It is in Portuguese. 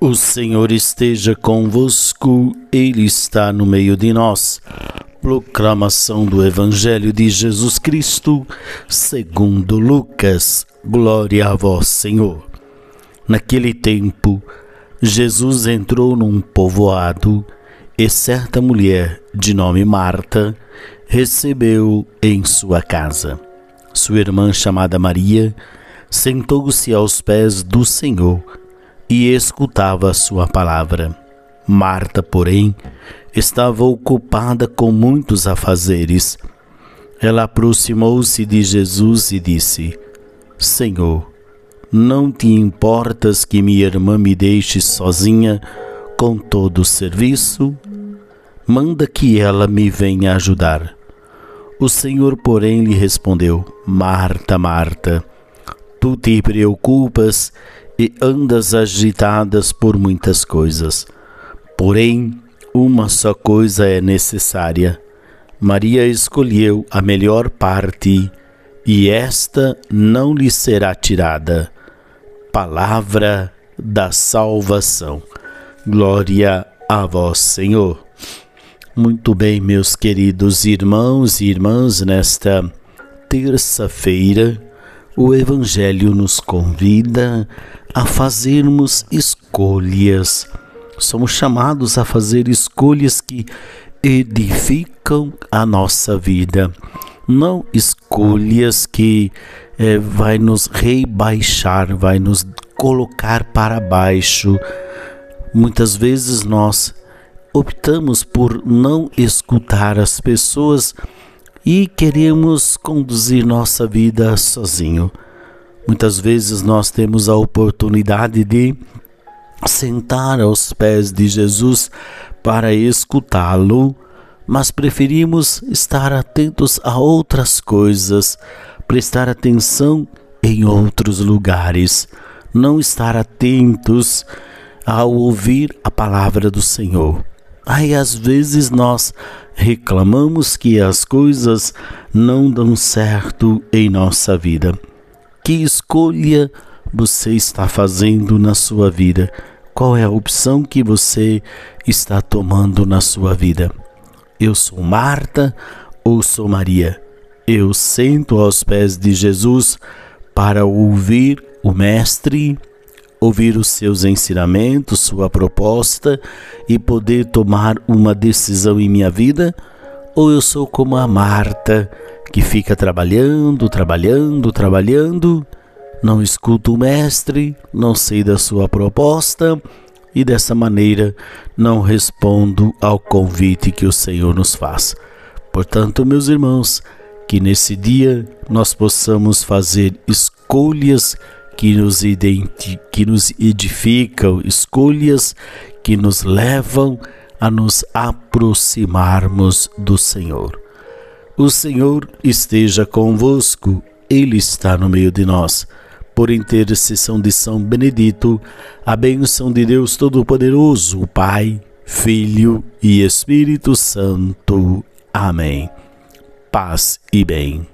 O Senhor esteja convosco, Ele está no meio de nós. Proclamação do Evangelho de Jesus Cristo, segundo Lucas. Glória a vós, Senhor. Naquele tempo, Jesus entrou num povoado e certa mulher, de nome Marta, recebeu em sua casa. Sua irmã, chamada Maria, sentou-se aos pés do Senhor e escutava sua palavra. Marta, porém, estava ocupada com muitos afazeres. Ela aproximou-se de Jesus e disse: Senhor, não te importas que minha irmã me deixe sozinha com todo o serviço? Manda que ela me venha ajudar. O Senhor, porém, lhe respondeu: Marta, Marta, tu te preocupas e andas agitadas por muitas coisas. Porém, uma só coisa é necessária. Maria escolheu a melhor parte e esta não lhe será tirada. Palavra da salvação. Glória a vós, Senhor. Muito bem, meus queridos irmãos e irmãs, nesta terça-feira, o Evangelho nos convida a fazermos escolhas. Somos chamados a fazer escolhas que edificam a nossa vida, não escolhas que é, vai nos rebaixar, vai nos colocar para baixo. Muitas vezes nós optamos por não escutar as pessoas e queremos conduzir nossa vida sozinho. Muitas vezes nós temos a oportunidade de sentar aos pés de Jesus para escutá-lo, mas preferimos estar atentos a outras coisas, prestar atenção em outros lugares, não estar atentos ao ouvir a palavra do Senhor. Aí às vezes nós reclamamos que as coisas não dão certo em nossa vida. Que escolha você está fazendo na sua vida? Qual é a opção que você está tomando na sua vida? Eu sou Marta ou sou Maria? Eu sento aos pés de Jesus para ouvir o Mestre ouvir os seus ensinamentos, sua proposta e poder tomar uma decisão em minha vida? Ou eu sou como a Marta, que fica trabalhando, trabalhando, trabalhando, não escuto o Mestre, não sei da sua proposta e dessa maneira não respondo ao convite que o Senhor nos faz. Portanto, meus irmãos, que nesse dia nós possamos fazer escolhas que nos, que nos edificam, escolhas que nos levam a nos aproximarmos do Senhor. O Senhor esteja convosco, Ele está no meio de nós. Por intercessão de São Benedito, a bênção de Deus Todo-Poderoso, Pai, Filho e Espírito Santo. Amém. Paz e bem.